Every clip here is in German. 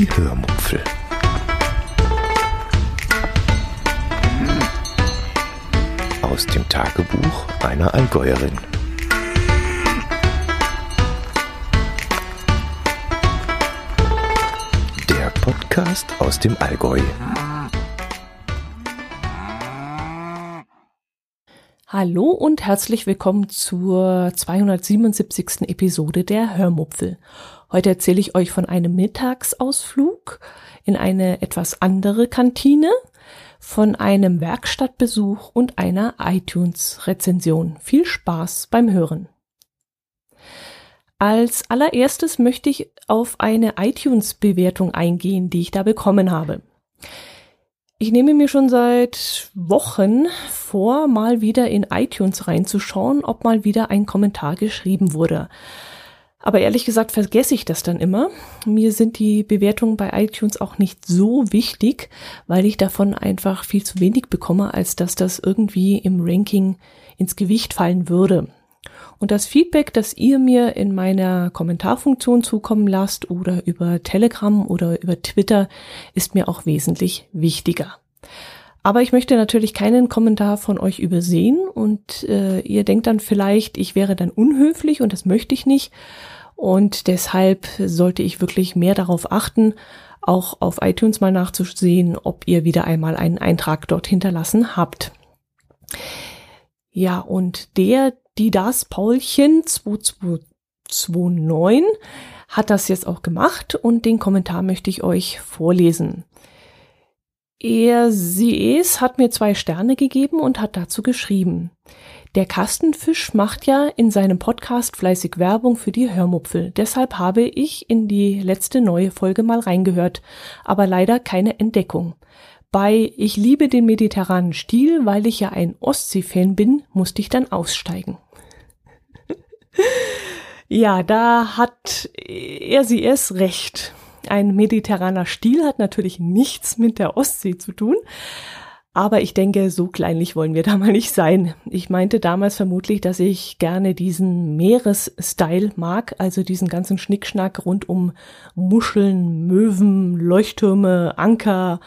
Die Hörmupfel. Aus dem Tagebuch einer Allgäuerin. Der Podcast aus dem Allgäu. Hallo und herzlich willkommen zur 277. Episode der Hörmupfel. Heute erzähle ich euch von einem Mittagsausflug in eine etwas andere Kantine, von einem Werkstattbesuch und einer iTunes-Rezension. Viel Spaß beim Hören. Als allererstes möchte ich auf eine iTunes-Bewertung eingehen, die ich da bekommen habe. Ich nehme mir schon seit Wochen vor, mal wieder in iTunes reinzuschauen, ob mal wieder ein Kommentar geschrieben wurde. Aber ehrlich gesagt vergesse ich das dann immer. Mir sind die Bewertungen bei iTunes auch nicht so wichtig, weil ich davon einfach viel zu wenig bekomme, als dass das irgendwie im Ranking ins Gewicht fallen würde. Und das Feedback, das ihr mir in meiner Kommentarfunktion zukommen lasst oder über Telegram oder über Twitter, ist mir auch wesentlich wichtiger. Aber ich möchte natürlich keinen Kommentar von euch übersehen und äh, ihr denkt dann vielleicht, ich wäre dann unhöflich und das möchte ich nicht. Und deshalb sollte ich wirklich mehr darauf achten, auch auf iTunes mal nachzusehen, ob ihr wieder einmal einen Eintrag dort hinterlassen habt. Ja, und der, die das Paulchen 2229 hat das jetzt auch gemacht und den Kommentar möchte ich euch vorlesen. Er, sie es, hat mir zwei Sterne gegeben und hat dazu geschrieben. Der Kastenfisch macht ja in seinem Podcast fleißig Werbung für die Hörmupfel. Deshalb habe ich in die letzte neue Folge mal reingehört, aber leider keine Entdeckung. Bei Ich liebe den mediterranen Stil, weil ich ja ein Ostsee-Fan bin, musste ich dann aussteigen. ja, da hat er sie es recht. Ein mediterraner Stil hat natürlich nichts mit der Ostsee zu tun. Aber ich denke, so kleinlich wollen wir da mal nicht sein. Ich meinte damals vermutlich, dass ich gerne diesen Meeresstyle mag, also diesen ganzen Schnickschnack rund um Muscheln, Möwen, Leuchttürme, Anker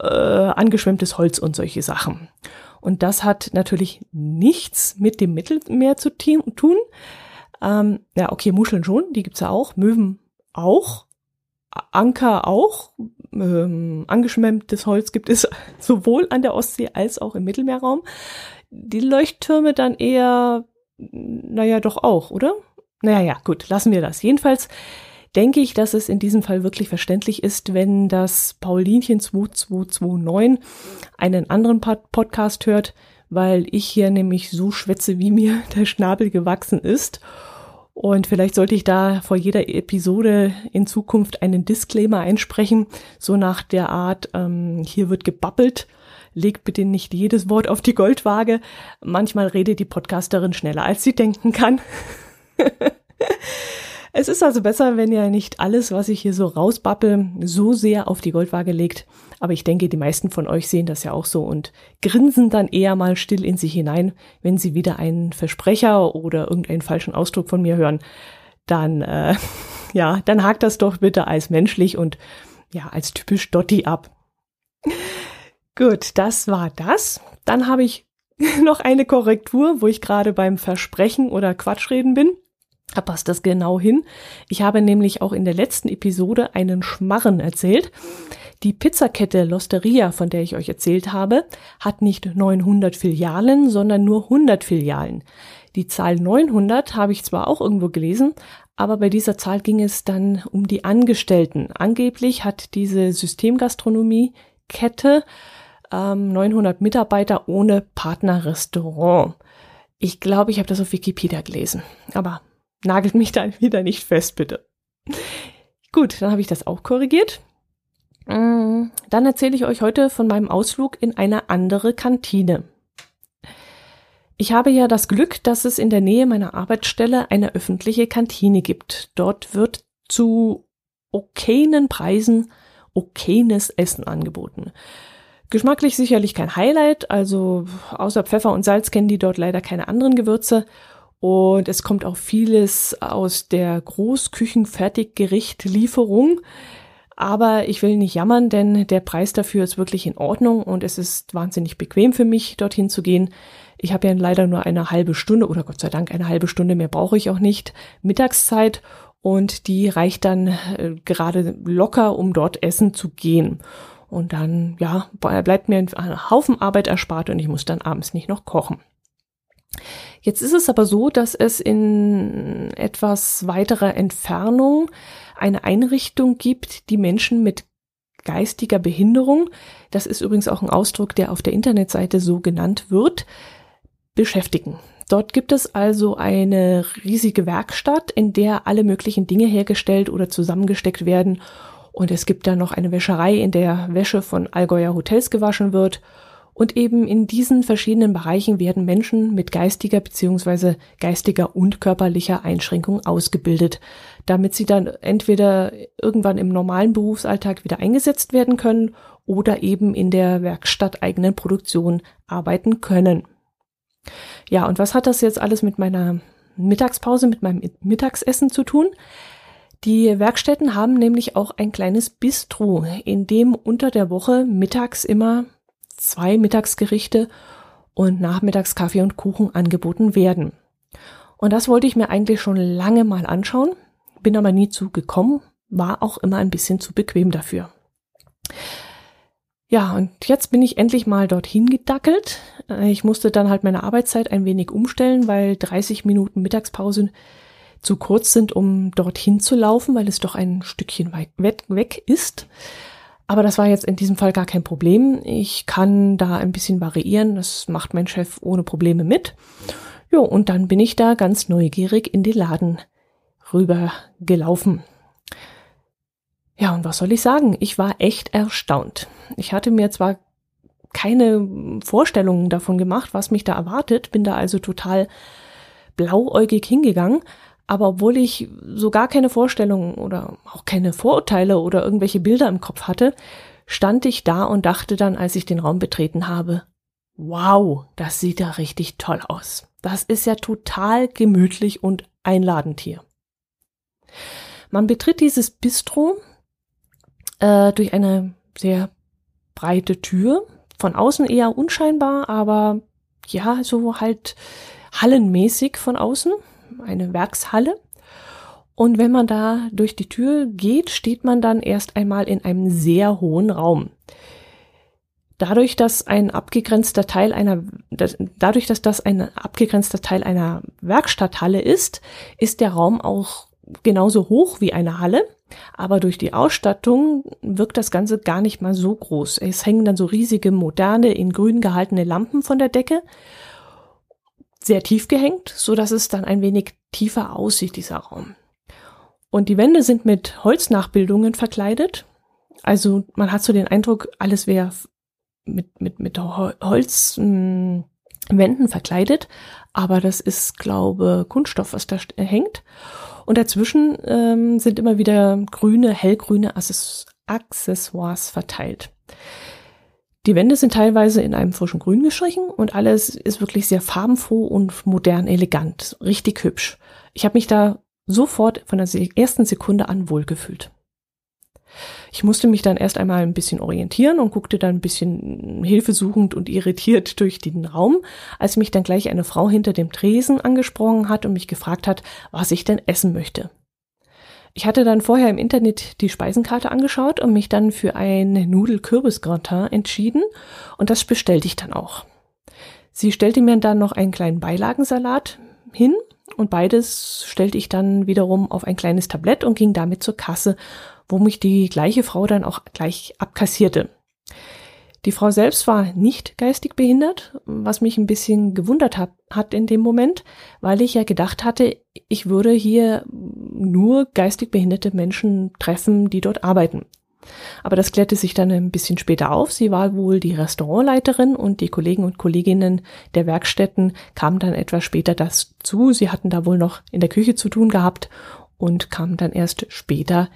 äh, angeschwemmtes Holz und solche Sachen. Und das hat natürlich nichts mit dem Mittelmeer zu tun. Ähm, ja, okay, Muscheln schon, die gibt's ja auch, Möwen auch, Anker auch. Ähm, angeschwemmtes Holz gibt es sowohl an der Ostsee als auch im Mittelmeerraum. Die Leuchttürme dann eher, naja, doch auch, oder? Naja, gut, lassen wir das. Jedenfalls denke ich, dass es in diesem Fall wirklich verständlich ist, wenn das Paulinchen 2229 einen anderen Podcast hört, weil ich hier nämlich so schwätze, wie mir der Schnabel gewachsen ist. Und vielleicht sollte ich da vor jeder Episode in Zukunft einen Disclaimer einsprechen, so nach der Art, ähm, hier wird gebabbelt, legt bitte nicht jedes Wort auf die Goldwaage. Manchmal redet die Podcasterin schneller, als sie denken kann. Es ist also besser, wenn ihr nicht alles, was ich hier so rausbappel, so sehr auf die Goldwaage legt. Aber ich denke, die meisten von euch sehen das ja auch so und grinsen dann eher mal still in sich hinein, wenn sie wieder einen Versprecher oder irgendeinen falschen Ausdruck von mir hören. Dann, äh, ja, dann hakt das doch bitte als menschlich und ja, als typisch Dotti ab. Gut, das war das. Dann habe ich noch eine Korrektur, wo ich gerade beim Versprechen oder Quatschreden bin. Da passt das genau hin. Ich habe nämlich auch in der letzten Episode einen Schmarren erzählt. Die Pizzakette Losteria, von der ich euch erzählt habe, hat nicht 900 Filialen, sondern nur 100 Filialen. Die Zahl 900 habe ich zwar auch irgendwo gelesen, aber bei dieser Zahl ging es dann um die Angestellten. Angeblich hat diese Systemgastronomie-Kette ähm, 900 Mitarbeiter ohne Partnerrestaurant. Ich glaube, ich habe das auf Wikipedia gelesen. Aber nagelt mich da wieder nicht fest, bitte. Gut, dann habe ich das auch korrigiert. Mm, dann erzähle ich euch heute von meinem Ausflug in eine andere Kantine. Ich habe ja das Glück, dass es in der Nähe meiner Arbeitsstelle eine öffentliche Kantine gibt. Dort wird zu okayen Preisen okayes Essen angeboten. Geschmacklich sicherlich kein Highlight, also außer Pfeffer und Salz kennen die dort leider keine anderen Gewürze und es kommt auch vieles aus der Großküchenfertiggerichtlieferung. Aber ich will nicht jammern, denn der Preis dafür ist wirklich in Ordnung und es ist wahnsinnig bequem für mich, dorthin zu gehen. Ich habe ja leider nur eine halbe Stunde oder Gott sei Dank eine halbe Stunde mehr brauche ich auch nicht Mittagszeit und die reicht dann äh, gerade locker, um dort essen zu gehen. Und dann, ja, bleibt mir ein Haufen Arbeit erspart und ich muss dann abends nicht noch kochen. Jetzt ist es aber so, dass es in etwas weiterer Entfernung eine Einrichtung gibt, die Menschen mit geistiger Behinderung, das ist übrigens auch ein Ausdruck, der auf der Internetseite so genannt wird, beschäftigen. Dort gibt es also eine riesige Werkstatt, in der alle möglichen Dinge hergestellt oder zusammengesteckt werden. Und es gibt dann noch eine Wäscherei, in der Wäsche von Allgäuer Hotels gewaschen wird und eben in diesen verschiedenen Bereichen werden Menschen mit geistiger beziehungsweise geistiger und körperlicher Einschränkung ausgebildet, damit sie dann entweder irgendwann im normalen Berufsalltag wieder eingesetzt werden können oder eben in der werkstatteigenen Produktion arbeiten können. Ja, und was hat das jetzt alles mit meiner Mittagspause, mit meinem Mittagsessen zu tun? Die Werkstätten haben nämlich auch ein kleines Bistro, in dem unter der Woche mittags immer zwei Mittagsgerichte und nachmittags Kaffee und Kuchen angeboten werden. Und das wollte ich mir eigentlich schon lange mal anschauen, bin aber nie zu gekommen, war auch immer ein bisschen zu bequem dafür. Ja, und jetzt bin ich endlich mal dorthin gedackelt. Ich musste dann halt meine Arbeitszeit ein wenig umstellen, weil 30 Minuten Mittagspause zu kurz sind, um dorthin zu laufen, weil es doch ein Stückchen weit weg ist. Aber das war jetzt in diesem Fall gar kein Problem. Ich kann da ein bisschen variieren. Das macht mein Chef ohne Probleme mit. Jo, und dann bin ich da ganz neugierig in den Laden rüber gelaufen. Ja, und was soll ich sagen? Ich war echt erstaunt. Ich hatte mir zwar keine Vorstellungen davon gemacht, was mich da erwartet, bin da also total blauäugig hingegangen, aber obwohl ich so gar keine Vorstellungen oder auch keine Vorurteile oder irgendwelche Bilder im Kopf hatte, stand ich da und dachte dann, als ich den Raum betreten habe, wow, das sieht ja richtig toll aus. Das ist ja total gemütlich und einladend hier. Man betritt dieses Bistro äh, durch eine sehr breite Tür, von außen eher unscheinbar, aber ja, so halt hallenmäßig von außen eine Werkshalle. Und wenn man da durch die Tür geht, steht man dann erst einmal in einem sehr hohen Raum. Dadurch, dass ein abgegrenzter Teil einer, dadurch, dass das ein abgegrenzter Teil einer Werkstatthalle ist, ist der Raum auch genauso hoch wie eine Halle. Aber durch die Ausstattung wirkt das Ganze gar nicht mal so groß. Es hängen dann so riesige, moderne, in grün gehaltene Lampen von der Decke sehr tief gehängt, so dass es dann ein wenig tiefer aussieht, dieser Raum. Und die Wände sind mit Holznachbildungen verkleidet. Also man hat so den Eindruck, alles wäre mit, mit, mit Holzwänden hm, verkleidet. Aber das ist, glaube Kunststoff, was da hängt. Und dazwischen ähm, sind immer wieder grüne, hellgrüne Accessoires verteilt. Die Wände sind teilweise in einem frischen Grün gestrichen und alles ist wirklich sehr farbenfroh und modern elegant. Richtig hübsch. Ich habe mich da sofort von der ersten Sekunde an wohlgefühlt. Ich musste mich dann erst einmal ein bisschen orientieren und guckte dann ein bisschen hilfesuchend und irritiert durch den Raum, als mich dann gleich eine Frau hinter dem Tresen angesprochen hat und mich gefragt hat, was ich denn essen möchte. Ich hatte dann vorher im Internet die Speisenkarte angeschaut und mich dann für ein Nudel-Kürbis-Gratin entschieden und das bestellte ich dann auch. Sie stellte mir dann noch einen kleinen Beilagensalat hin und beides stellte ich dann wiederum auf ein kleines Tablett und ging damit zur Kasse, wo mich die gleiche Frau dann auch gleich abkassierte. Die Frau selbst war nicht geistig behindert, was mich ein bisschen gewundert hat, hat in dem Moment, weil ich ja gedacht hatte, ich würde hier nur geistig behinderte Menschen treffen, die dort arbeiten. Aber das klärte sich dann ein bisschen später auf. Sie war wohl die Restaurantleiterin und die Kollegen und Kolleginnen der Werkstätten kamen dann etwas später dazu. Sie hatten da wohl noch in der Küche zu tun gehabt und kamen dann erst später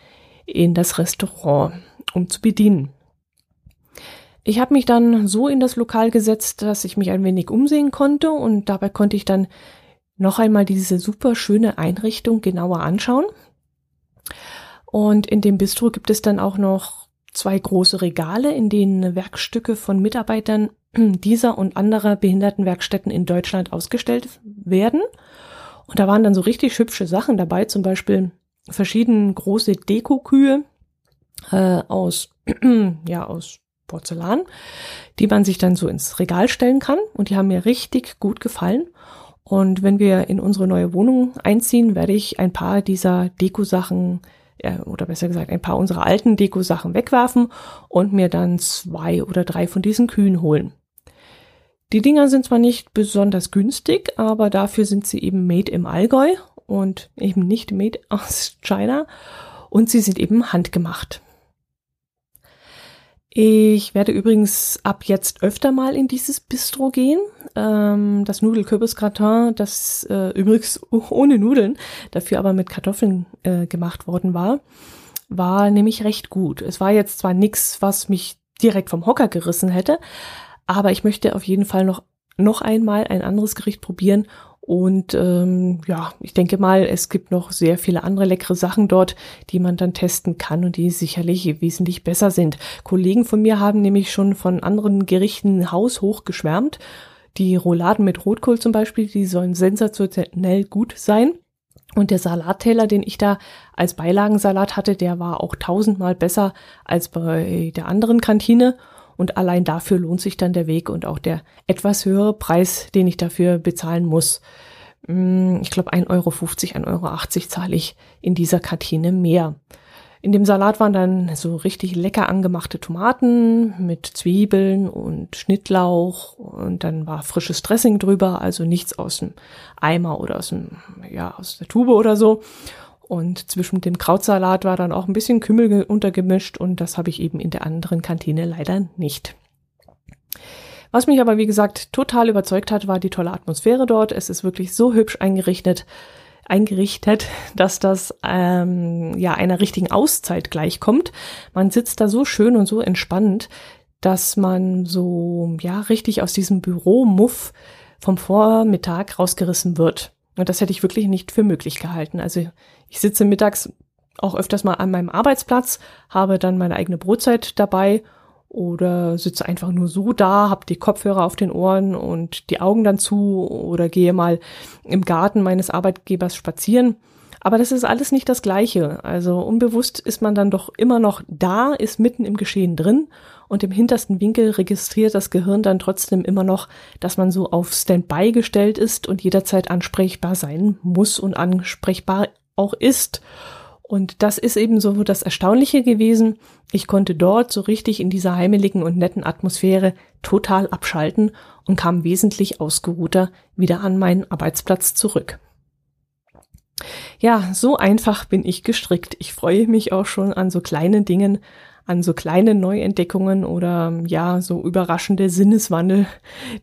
in das Restaurant, um zu bedienen. Ich habe mich dann so in das Lokal gesetzt, dass ich mich ein wenig umsehen konnte und dabei konnte ich dann noch einmal diese super schöne Einrichtung genauer anschauen. Und in dem Bistro gibt es dann auch noch zwei große Regale, in denen Werkstücke von Mitarbeitern dieser und anderer Behindertenwerkstätten in Deutschland ausgestellt werden. Und da waren dann so richtig hübsche Sachen dabei, zum Beispiel verschiedene große Dekokühe äh, aus, ja, aus Porzellan, die man sich dann so ins Regal stellen kann. Und die haben mir richtig gut gefallen. Und wenn wir in unsere neue Wohnung einziehen, werde ich ein paar dieser Dekosachen ja, oder besser gesagt ein paar unserer alten Dekosachen wegwerfen und mir dann zwei oder drei von diesen Kühen holen. Die Dinger sind zwar nicht besonders günstig, aber dafür sind sie eben made im Allgäu und eben nicht made aus China und sie sind eben handgemacht. Ich werde übrigens ab jetzt öfter mal in dieses Bistro gehen. Ähm, das Nudelkürbisgratin, das äh, übrigens ohne Nudeln, dafür aber mit Kartoffeln äh, gemacht worden war, war nämlich recht gut. Es war jetzt zwar nichts, was mich direkt vom Hocker gerissen hätte, aber ich möchte auf jeden Fall noch, noch einmal ein anderes Gericht probieren und ähm, ja, ich denke mal, es gibt noch sehr viele andere leckere Sachen dort, die man dann testen kann und die sicherlich wesentlich besser sind. Kollegen von mir haben nämlich schon von anderen Gerichten haushoch geschwärmt. Die Rouladen mit Rotkohl zum Beispiel, die sollen sensationell gut sein. Und der Salatteller, den ich da als Beilagensalat hatte, der war auch tausendmal besser als bei der anderen Kantine. Und allein dafür lohnt sich dann der Weg und auch der etwas höhere Preis, den ich dafür bezahlen muss. Mm, ich glaube, 1,50 Euro, 1,80 Euro zahle ich in dieser Kantine mehr. In dem Salat waren dann so richtig lecker angemachte Tomaten mit Zwiebeln und Schnittlauch und dann war frisches Dressing drüber, also nichts aus dem Eimer oder aus dem, ja, aus der Tube oder so. Und zwischen dem Krautsalat war dann auch ein bisschen Kümmel untergemischt und das habe ich eben in der anderen Kantine leider nicht. Was mich aber, wie gesagt, total überzeugt hat, war die tolle Atmosphäre dort. Es ist wirklich so hübsch eingerichtet, eingerichtet, dass das ähm, ja einer richtigen Auszeit gleichkommt. Man sitzt da so schön und so entspannt, dass man so ja richtig aus diesem Büromuff vom Vormittag rausgerissen wird. Und das hätte ich wirklich nicht für möglich gehalten. Also ich sitze mittags auch öfters mal an meinem Arbeitsplatz, habe dann meine eigene Brotzeit dabei oder sitze einfach nur so da, habe die Kopfhörer auf den Ohren und die Augen dann zu oder gehe mal im Garten meines Arbeitgebers spazieren. Aber das ist alles nicht das Gleiche. Also unbewusst ist man dann doch immer noch da, ist mitten im Geschehen drin und im hintersten Winkel registriert das Gehirn dann trotzdem immer noch, dass man so auf Standby gestellt ist und jederzeit ansprechbar sein muss und ansprechbar auch ist. Und das ist eben so das Erstaunliche gewesen. Ich konnte dort so richtig in dieser heimeligen und netten Atmosphäre total abschalten und kam wesentlich ausgeruhter wieder an meinen Arbeitsplatz zurück. Ja, so einfach bin ich gestrickt. Ich freue mich auch schon an so kleinen Dingen, an so kleine Neuentdeckungen oder ja, so überraschende Sinneswandel,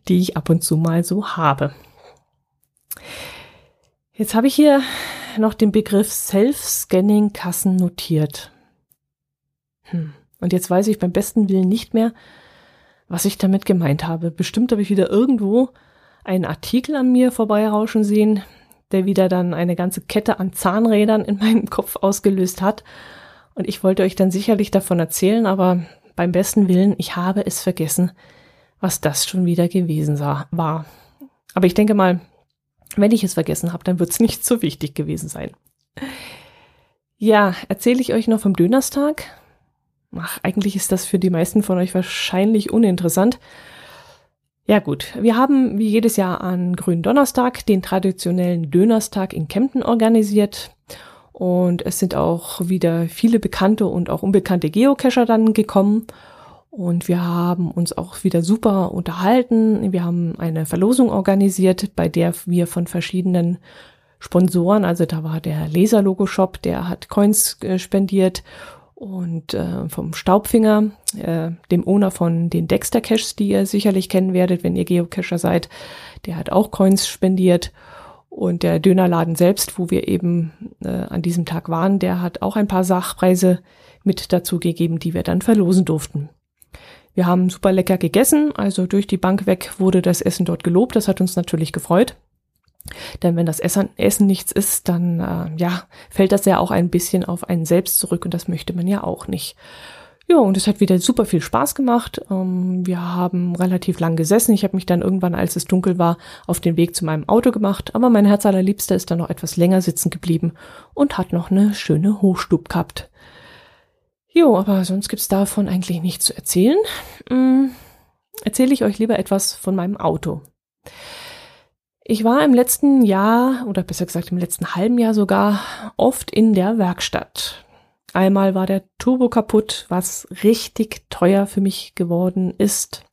die ich ab und zu mal so habe. Jetzt habe ich hier noch den Begriff Self-Scanning-Kassen notiert. Hm. Und jetzt weiß ich beim besten Willen nicht mehr, was ich damit gemeint habe. Bestimmt habe ich wieder irgendwo einen Artikel an mir vorbeirauschen sehen, der wieder dann eine ganze Kette an Zahnrädern in meinem Kopf ausgelöst hat und ich wollte euch dann sicherlich davon erzählen, aber beim besten Willen, ich habe es vergessen, was das schon wieder gewesen war. Aber ich denke mal, wenn ich es vergessen habe, dann wird es nicht so wichtig gewesen sein. Ja, erzähle ich euch noch vom Dönerstag? Ach, eigentlich ist das für die meisten von euch wahrscheinlich uninteressant. Ja gut, wir haben wie jedes Jahr an Grünen Donnerstag den traditionellen Dönerstag in Kempten organisiert. Und es sind auch wieder viele bekannte und auch unbekannte Geocacher dann gekommen. Und wir haben uns auch wieder super unterhalten. Wir haben eine Verlosung organisiert, bei der wir von verschiedenen Sponsoren, also da war der Laser-Logo-Shop, der hat Coins äh, spendiert und äh, vom Staubfinger, äh, dem Owner von den Dexter Caches, die ihr sicherlich kennen werdet, wenn ihr Geocacher seid, der hat auch Coins spendiert und der Dönerladen selbst, wo wir eben äh, an diesem Tag waren, der hat auch ein paar Sachpreise mit dazu gegeben, die wir dann verlosen durften. Wir haben super lecker gegessen, also durch die Bank weg wurde das Essen dort gelobt, das hat uns natürlich gefreut. Denn wenn das Essen, Essen nichts ist, dann äh, ja, fällt das ja auch ein bisschen auf einen selbst zurück und das möchte man ja auch nicht. Ja, und es hat wieder super viel Spaß gemacht. Ähm, wir haben relativ lang gesessen. Ich habe mich dann irgendwann, als es dunkel war, auf den Weg zu meinem Auto gemacht. Aber mein Herz allerliebster ist dann noch etwas länger sitzen geblieben und hat noch eine schöne Hochstub gehabt. Jo, aber sonst gibt's davon eigentlich nichts zu erzählen. Hm, erzähle ich euch lieber etwas von meinem Auto. Ich war im letzten Jahr, oder besser gesagt im letzten halben Jahr sogar, oft in der Werkstatt. Einmal war der Turbo kaputt, was richtig teuer für mich geworden ist.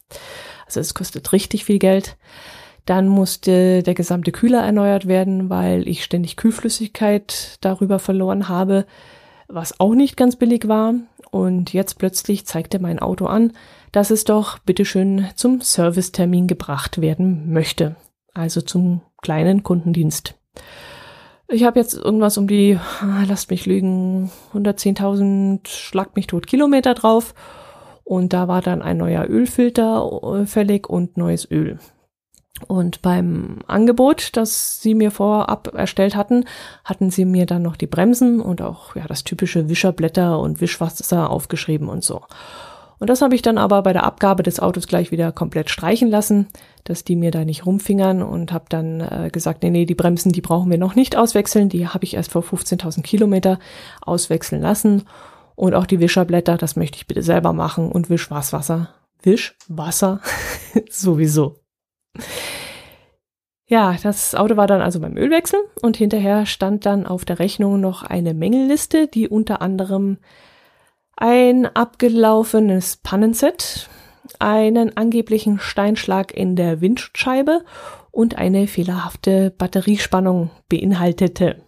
Also es kostet richtig viel Geld. Dann musste der gesamte Kühler erneuert werden, weil ich ständig Kühlflüssigkeit darüber verloren habe, was auch nicht ganz billig war. Und jetzt plötzlich zeigte mein Auto an, dass es doch bitteschön zum Servicetermin gebracht werden möchte also zum kleinen Kundendienst. Ich habe jetzt irgendwas um die, ah, lasst mich lügen, 110.000 schlag mich tot Kilometer drauf. Und da war dann ein neuer Ölfilter äh, fällig und neues Öl. Und beim Angebot, das sie mir vorab erstellt hatten, hatten sie mir dann noch die Bremsen und auch ja das typische Wischerblätter und Wischwasser aufgeschrieben und so. Und das habe ich dann aber bei der Abgabe des Autos gleich wieder komplett streichen lassen, dass die mir da nicht rumfingern und habe dann äh, gesagt, nee, nee, die Bremsen, die brauchen wir noch nicht auswechseln. Die habe ich erst vor 15.000 Kilometer auswechseln lassen. Und auch die Wischerblätter, das möchte ich bitte selber machen und Wischwasser, Wischwasser sowieso. Ja, das Auto war dann also beim Ölwechsel und hinterher stand dann auf der Rechnung noch eine Mängelliste, die unter anderem ein abgelaufenes Pannenset, einen angeblichen Steinschlag in der Windscheibe und eine fehlerhafte Batteriespannung beinhaltete.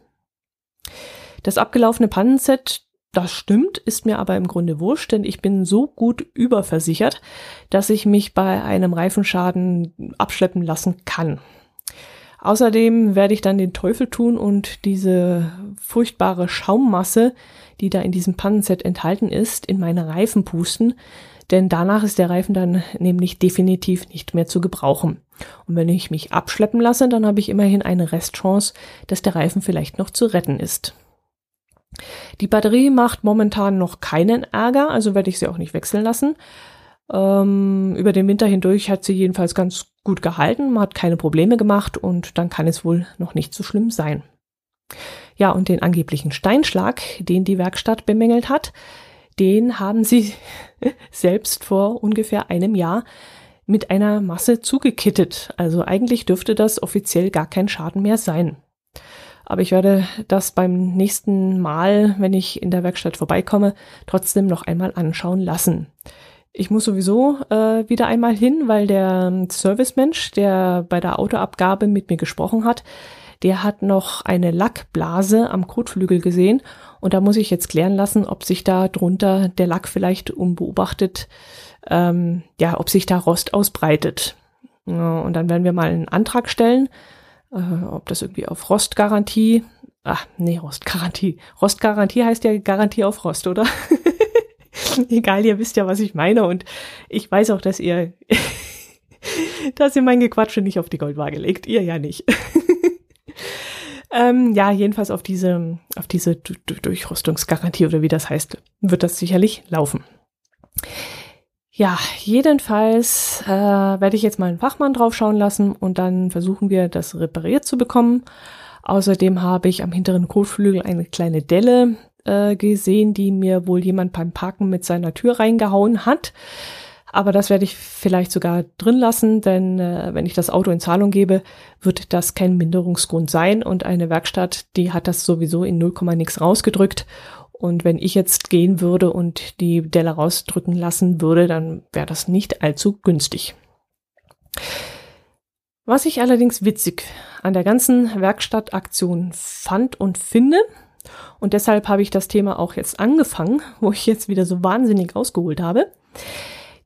Das abgelaufene Pannenset, das stimmt, ist mir aber im Grunde wurscht, denn ich bin so gut überversichert, dass ich mich bei einem Reifenschaden abschleppen lassen kann. Außerdem werde ich dann den Teufel tun und diese furchtbare Schaummasse, die da in diesem Pannenset enthalten ist, in meine Reifen pusten, denn danach ist der Reifen dann nämlich definitiv nicht mehr zu gebrauchen. Und wenn ich mich abschleppen lasse, dann habe ich immerhin eine Restchance, dass der Reifen vielleicht noch zu retten ist. Die Batterie macht momentan noch keinen Ärger, also werde ich sie auch nicht wechseln lassen. Ähm, über den Winter hindurch hat sie jedenfalls ganz gut gehalten, man hat keine Probleme gemacht und dann kann es wohl noch nicht so schlimm sein. Ja, und den angeblichen Steinschlag, den die Werkstatt bemängelt hat, den haben sie selbst vor ungefähr einem Jahr mit einer Masse zugekittet. Also eigentlich dürfte das offiziell gar kein Schaden mehr sein. Aber ich werde das beim nächsten Mal, wenn ich in der Werkstatt vorbeikomme, trotzdem noch einmal anschauen lassen. Ich muss sowieso äh, wieder einmal hin, weil der Servicemensch, der bei der Autoabgabe mit mir gesprochen hat, der hat noch eine Lackblase am Kotflügel gesehen und da muss ich jetzt klären lassen, ob sich da drunter der Lack vielleicht unbeobachtet, ähm, ja, ob sich da Rost ausbreitet. Und dann werden wir mal einen Antrag stellen, äh, ob das irgendwie auf Rostgarantie, ach nee, Rostgarantie, Rostgarantie heißt ja Garantie auf Rost, oder? Egal, ihr wisst ja, was ich meine und ich weiß auch, dass ihr, dass ihr mein Gequatsche nicht auf die Goldwaage legt. Ihr ja nicht. ähm, ja, jedenfalls auf diese, auf diese Durchrüstungsgarantie oder wie das heißt, wird das sicherlich laufen. Ja, jedenfalls äh, werde ich jetzt mal einen Fachmann draufschauen lassen und dann versuchen wir, das repariert zu bekommen. Außerdem habe ich am hinteren Kotflügel eine kleine Delle äh, gesehen, die mir wohl jemand beim Parken mit seiner Tür reingehauen hat. Aber das werde ich vielleicht sogar drin lassen, denn äh, wenn ich das Auto in Zahlung gebe, wird das kein Minderungsgrund sein und eine Werkstatt, die hat das sowieso in 0, nix rausgedrückt. Und wenn ich jetzt gehen würde und die Delle rausdrücken lassen würde, dann wäre das nicht allzu günstig. Was ich allerdings witzig an der ganzen Werkstattaktion fand und finde, und deshalb habe ich das Thema auch jetzt angefangen, wo ich jetzt wieder so wahnsinnig ausgeholt habe.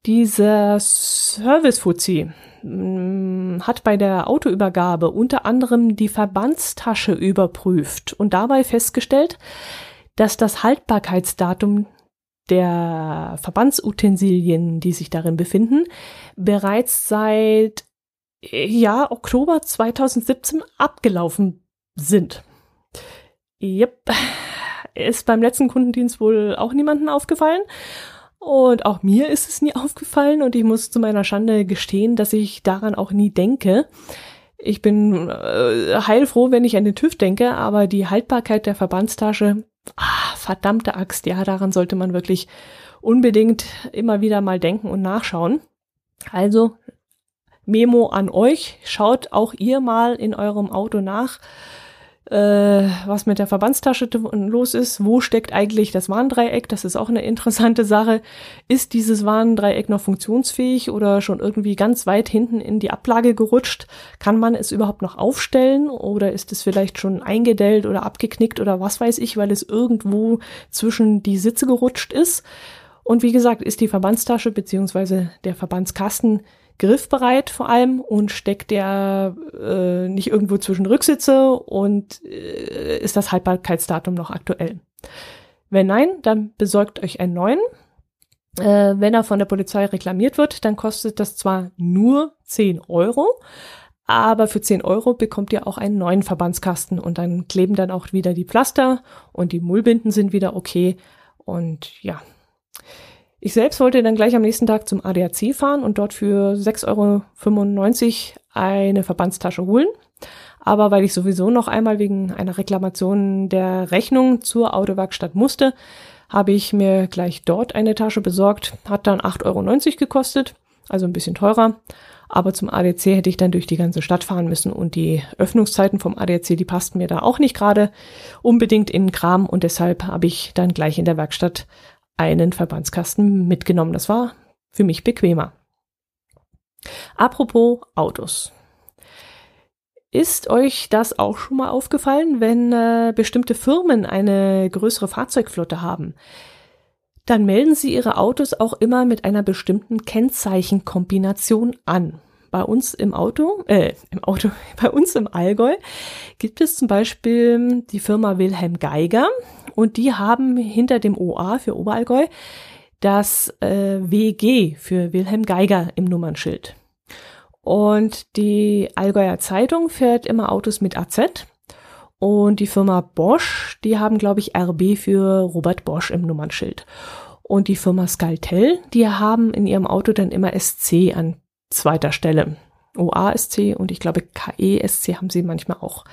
Dieser Service-Fuzzi mm, hat bei der Autoübergabe unter anderem die Verbandstasche überprüft und dabei festgestellt, dass das Haltbarkeitsdatum der Verbandsutensilien, die sich darin befinden, bereits seit ja, Oktober 2017 abgelaufen sind. Yep. Ist beim letzten Kundendienst wohl auch niemandem aufgefallen. Und auch mir ist es nie aufgefallen und ich muss zu meiner Schande gestehen, dass ich daran auch nie denke. Ich bin äh, heilfroh, wenn ich an den TÜV denke, aber die Haltbarkeit der Verbandstasche, ah, verdammte Axt, ja, daran sollte man wirklich unbedingt immer wieder mal denken und nachschauen. Also Memo an euch, schaut auch ihr mal in eurem Auto nach, äh, was mit der Verbandstasche los ist. Wo steckt eigentlich das Warndreieck? Das ist auch eine interessante Sache. Ist dieses Warndreieck noch funktionsfähig oder schon irgendwie ganz weit hinten in die Ablage gerutscht? Kann man es überhaupt noch aufstellen oder ist es vielleicht schon eingedellt oder abgeknickt oder was weiß ich, weil es irgendwo zwischen die Sitze gerutscht ist? Und wie gesagt, ist die Verbandstasche beziehungsweise der Verbandskasten griffbereit vor allem und steckt der äh, nicht irgendwo zwischen Rücksitze und äh, ist das Haltbarkeitsdatum noch aktuell. Wenn nein, dann besorgt euch einen neuen. Äh, wenn er von der Polizei reklamiert wird, dann kostet das zwar nur 10 Euro, aber für 10 Euro bekommt ihr auch einen neuen Verbandskasten und dann kleben dann auch wieder die Pflaster und die Mullbinden sind wieder okay. Und ja, ich selbst wollte dann gleich am nächsten Tag zum ADAC fahren und dort für 6,95 Euro eine Verbandstasche holen. Aber weil ich sowieso noch einmal wegen einer Reklamation der Rechnung zur Autowerkstatt musste, habe ich mir gleich dort eine Tasche besorgt. Hat dann 8,90 Euro gekostet, also ein bisschen teurer. Aber zum ADC hätte ich dann durch die ganze Stadt fahren müssen und die Öffnungszeiten vom ADC, die passten mir da auch nicht gerade unbedingt in den Kram und deshalb habe ich dann gleich in der Werkstatt einen Verbandskasten mitgenommen. Das war für mich bequemer. Apropos Autos. Ist euch das auch schon mal aufgefallen, wenn äh, bestimmte Firmen eine größere Fahrzeugflotte haben? Dann melden sie ihre Autos auch immer mit einer bestimmten Kennzeichenkombination an. Bei uns im Auto, äh, im Auto, bei uns im Allgäu gibt es zum Beispiel die Firma Wilhelm Geiger und die haben hinter dem OA für Oberallgäu das äh, WG für Wilhelm Geiger im Nummernschild. Und die Allgäuer Zeitung fährt immer Autos mit AZ. Und die Firma Bosch, die haben, glaube ich, RB für Robert Bosch im Nummernschild. Und die Firma Skaltel, die haben in ihrem Auto dann immer SC an zweiter Stelle. OASC und ich glaube KESC haben sie manchmal auch.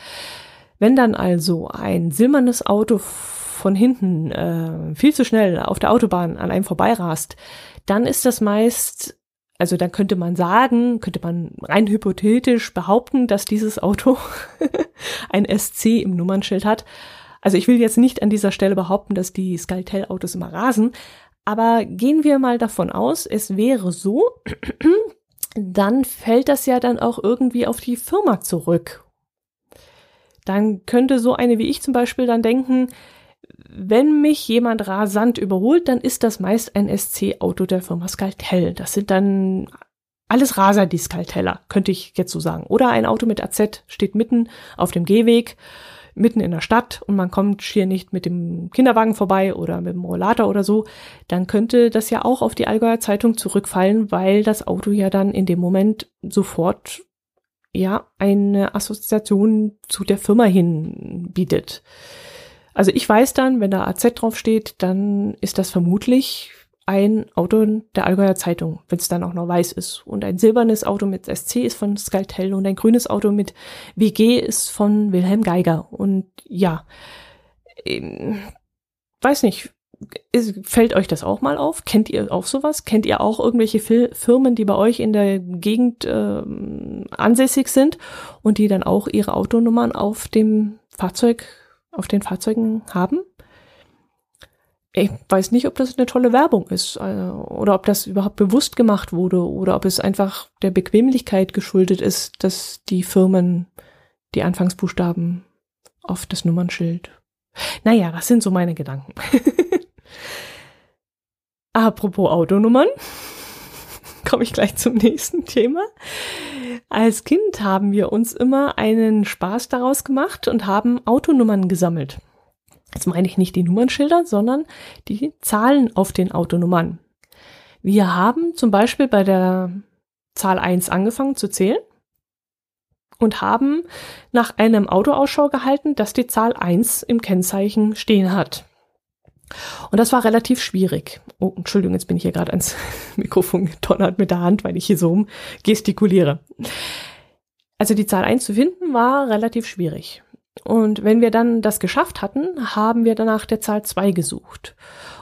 Wenn dann also ein silbernes Auto von hinten äh, viel zu schnell auf der Autobahn an einem vorbeirast, dann ist das meist, also dann könnte man sagen, könnte man rein hypothetisch behaupten, dass dieses Auto ein SC im Nummernschild hat. Also ich will jetzt nicht an dieser Stelle behaupten, dass die Skaltel-Autos immer rasen, aber gehen wir mal davon aus, es wäre so, dann fällt das ja dann auch irgendwie auf die Firma zurück. Dann könnte so eine wie ich zum Beispiel dann denken, wenn mich jemand rasant überholt, dann ist das meist ein SC-Auto der Firma Skaltell. Das sind dann alles Raser, die Skalteller, könnte ich jetzt so sagen. Oder ein Auto mit AZ steht mitten auf dem Gehweg, mitten in der Stadt und man kommt hier nicht mit dem Kinderwagen vorbei oder mit dem Rollator oder so, dann könnte das ja auch auf die Allgäuer Zeitung zurückfallen, weil das Auto ja dann in dem Moment sofort ja eine Assoziation zu der Firma hin bietet. Also ich weiß dann, wenn da AZ draufsteht, dann ist das vermutlich ein Auto der Allgäuer Zeitung, wenn es dann auch noch weiß ist. Und ein silbernes Auto mit SC ist von Skaltel und ein grünes Auto mit WG ist von Wilhelm Geiger. Und ja, ähm, weiß nicht, ist, fällt euch das auch mal auf? Kennt ihr auch sowas? Kennt ihr auch irgendwelche Firmen, die bei euch in der Gegend äh, ansässig sind und die dann auch ihre Autonummern auf dem Fahrzeug auf den Fahrzeugen haben. Ich weiß nicht, ob das eine tolle Werbung ist äh, oder ob das überhaupt bewusst gemacht wurde oder ob es einfach der Bequemlichkeit geschuldet ist, dass die Firmen die Anfangsbuchstaben auf das Nummernschild. Naja, das sind so meine Gedanken. Apropos Autonummern, komme ich gleich zum nächsten Thema. Als Kind haben wir uns immer einen Spaß daraus gemacht und haben Autonummern gesammelt. Jetzt meine ich nicht die Nummernschilder, sondern die Zahlen auf den Autonummern. Wir haben zum Beispiel bei der Zahl 1 angefangen zu zählen und haben nach einem Auto Ausschau gehalten, das die Zahl 1 im Kennzeichen stehen hat. Und das war relativ schwierig. Oh, Entschuldigung, jetzt bin ich hier gerade ans Mikrofon getonnert mit der Hand, weil ich hier so gestikuliere. Also die Zahl 1 zu finden war relativ schwierig. Und wenn wir dann das geschafft hatten, haben wir danach der Zahl 2 gesucht.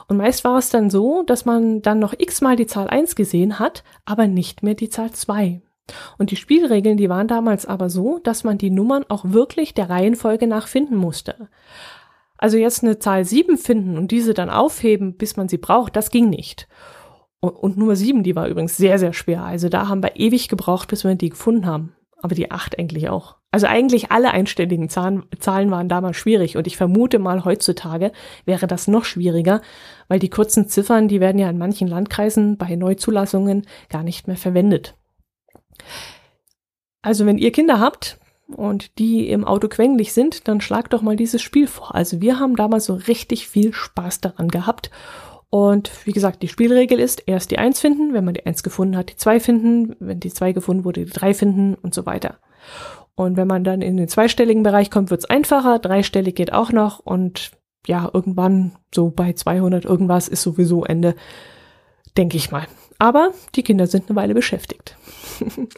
Und meist war es dann so, dass man dann noch x-mal die Zahl 1 gesehen hat, aber nicht mehr die Zahl 2. Und die Spielregeln, die waren damals aber so, dass man die Nummern auch wirklich der Reihenfolge nach finden musste. Also jetzt eine Zahl 7 finden und diese dann aufheben, bis man sie braucht, das ging nicht. Und, Nummer 7, die war übrigens sehr, sehr schwer. Also da haben wir ewig gebraucht, bis wir die gefunden haben. Aber die 8 eigentlich auch. Also eigentlich alle einstelligen Zahlen, Zahlen waren damals schwierig und ich vermute mal heutzutage wäre das noch schwieriger, weil die kurzen Ziffern, die werden ja in manchen Landkreisen bei Neuzulassungen gar nicht mehr verwendet. Also wenn ihr Kinder habt, und die im Auto quengelig sind, dann schlag doch mal dieses Spiel vor. Also wir haben damals so richtig viel Spaß daran gehabt. Und wie gesagt, die Spielregel ist, erst die Eins finden, wenn man die Eins gefunden hat, die Zwei finden, wenn die Zwei gefunden wurde, die Drei finden und so weiter. Und wenn man dann in den zweistelligen Bereich kommt, wird's einfacher, dreistellig geht auch noch und ja, irgendwann so bei 200 irgendwas ist sowieso Ende, denke ich mal. Aber die Kinder sind eine Weile beschäftigt.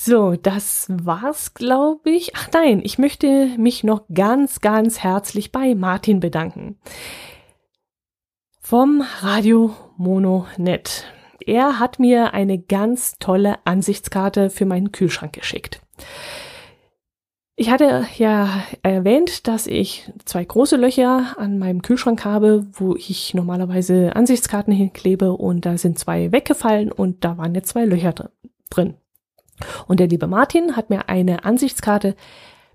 So, das war's, glaube ich. Ach nein, ich möchte mich noch ganz, ganz herzlich bei Martin bedanken. Vom Radio Mono Er hat mir eine ganz tolle Ansichtskarte für meinen Kühlschrank geschickt. Ich hatte ja erwähnt, dass ich zwei große Löcher an meinem Kühlschrank habe, wo ich normalerweise Ansichtskarten hinklebe und da sind zwei weggefallen und da waren jetzt zwei Löcher drin. Und der liebe Martin hat mir eine Ansichtskarte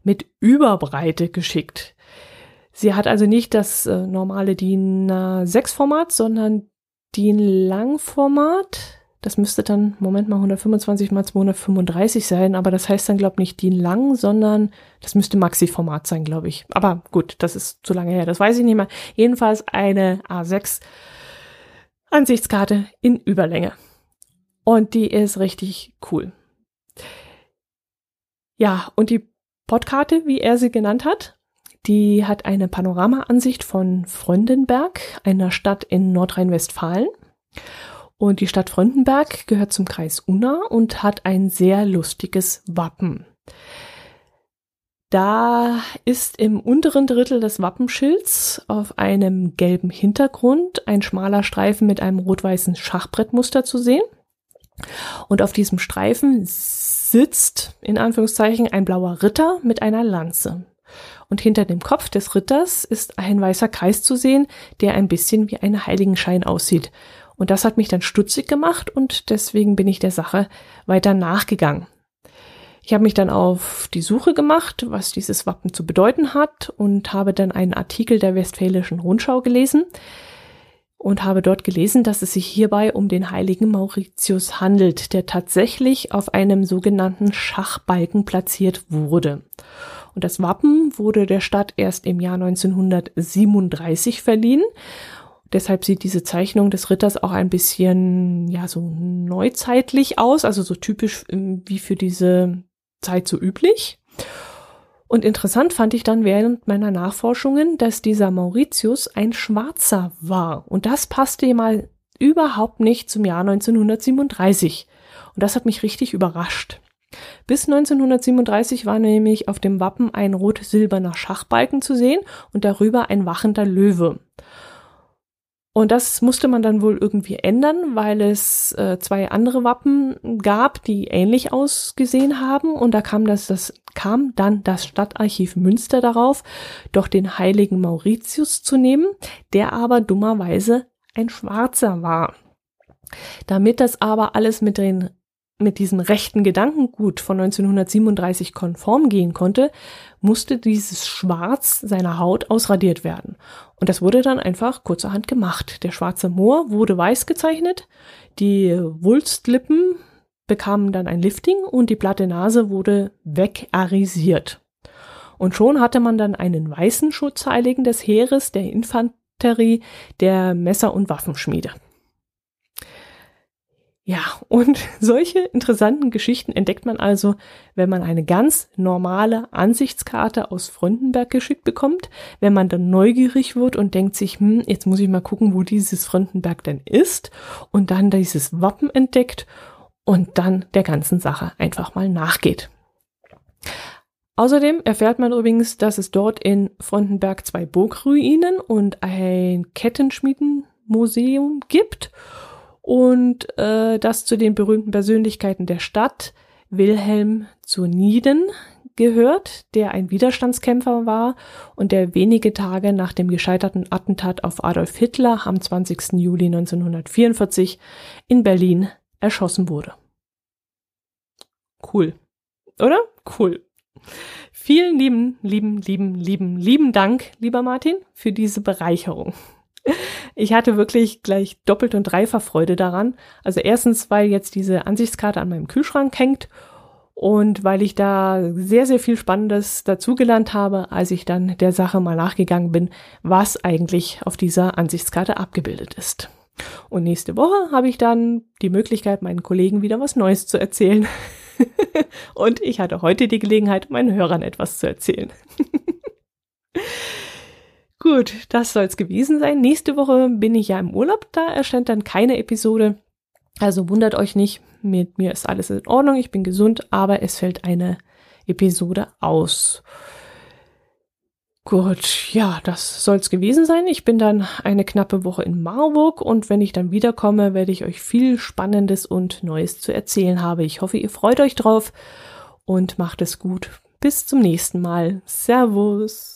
mit Überbreite geschickt. Sie hat also nicht das äh, normale DIN A6-Format, sondern DIN Lang-Format. Das müsste dann, Moment mal, 125 mal 235 sein, aber das heißt dann, glaube ich, nicht DIN Lang, sondern das müsste Maxi-Format sein, glaube ich. Aber gut, das ist zu lange her, das weiß ich nicht mehr. Jedenfalls eine A6 Ansichtskarte in Überlänge. Und die ist richtig cool. Ja, und die Podkarte, wie er sie genannt hat, die hat eine Panoramaansicht von Fröndenberg, einer Stadt in Nordrhein-Westfalen. Und die Stadt Fröndenberg gehört zum Kreis Unna und hat ein sehr lustiges Wappen. Da ist im unteren Drittel des Wappenschilds auf einem gelben Hintergrund ein schmaler Streifen mit einem rot-weißen Schachbrettmuster zu sehen. Und auf diesem Streifen sitzt, in Anführungszeichen, ein blauer Ritter mit einer Lanze. Und hinter dem Kopf des Ritters ist ein weißer Kreis zu sehen, der ein bisschen wie ein Heiligenschein aussieht. Und das hat mich dann stutzig gemacht und deswegen bin ich der Sache weiter nachgegangen. Ich habe mich dann auf die Suche gemacht, was dieses Wappen zu bedeuten hat und habe dann einen Artikel der Westfälischen Rundschau gelesen, und habe dort gelesen, dass es sich hierbei um den heiligen Mauritius handelt, der tatsächlich auf einem sogenannten Schachbalken platziert wurde. Und das Wappen wurde der Stadt erst im Jahr 1937 verliehen. Deshalb sieht diese Zeichnung des Ritters auch ein bisschen, ja, so neuzeitlich aus, also so typisch ähm, wie für diese Zeit so üblich. Und interessant fand ich dann während meiner Nachforschungen, dass dieser Mauritius ein Schwarzer war. Und das passte mal überhaupt nicht zum Jahr 1937. Und das hat mich richtig überrascht. Bis 1937 war nämlich auf dem Wappen ein rot-silberner Schachbalken zu sehen und darüber ein wachender Löwe. Und das musste man dann wohl irgendwie ändern, weil es äh, zwei andere Wappen gab, die ähnlich ausgesehen haben. Und da kam das, das kam dann das Stadtarchiv Münster darauf, doch den heiligen Mauritius zu nehmen, der aber dummerweise ein Schwarzer war. Damit das aber alles mit den mit diesem rechten Gedankengut von 1937 konform gehen konnte, musste dieses Schwarz seiner Haut ausradiert werden. Und das wurde dann einfach kurzerhand gemacht. Der schwarze Moor wurde weiß gezeichnet, die Wulstlippen bekamen dann ein Lifting und die platte Nase wurde wegarisiert. Und schon hatte man dann einen weißen Schutzheiligen des Heeres, der Infanterie, der Messer- und Waffenschmiede. Ja, und solche interessanten Geschichten entdeckt man also, wenn man eine ganz normale Ansichtskarte aus Frontenberg geschickt bekommt, wenn man dann neugierig wird und denkt sich, hm, jetzt muss ich mal gucken, wo dieses Frontenberg denn ist und dann dieses Wappen entdeckt und dann der ganzen Sache einfach mal nachgeht. Außerdem erfährt man übrigens, dass es dort in Frontenberg zwei Burgruinen und ein Kettenschmiedenmuseum gibt und äh, das zu den berühmten Persönlichkeiten der Stadt Wilhelm zu Nieden gehört, der ein Widerstandskämpfer war und der wenige Tage nach dem gescheiterten Attentat auf Adolf Hitler am 20. Juli 1944 in Berlin erschossen wurde. Cool. Oder? Cool. Vielen lieben, lieben, lieben, lieben, lieben Dank, lieber Martin, für diese Bereicherung. Ich hatte wirklich gleich doppelt und dreifach Freude daran. Also erstens, weil jetzt diese Ansichtskarte an meinem Kühlschrank hängt und weil ich da sehr, sehr viel Spannendes dazugelernt habe, als ich dann der Sache mal nachgegangen bin, was eigentlich auf dieser Ansichtskarte abgebildet ist. Und nächste Woche habe ich dann die Möglichkeit, meinen Kollegen wieder was Neues zu erzählen. und ich hatte heute die Gelegenheit, meinen Hörern etwas zu erzählen. Gut, das soll es gewesen sein. Nächste Woche bin ich ja im Urlaub, da erscheint dann keine Episode. Also wundert euch nicht, mit mir ist alles in Ordnung, ich bin gesund, aber es fällt eine Episode aus. Gut, ja, das soll's gewesen sein. Ich bin dann eine knappe Woche in Marburg und wenn ich dann wiederkomme, werde ich euch viel Spannendes und Neues zu erzählen habe. Ich hoffe, ihr freut euch drauf und macht es gut. Bis zum nächsten Mal. Servus.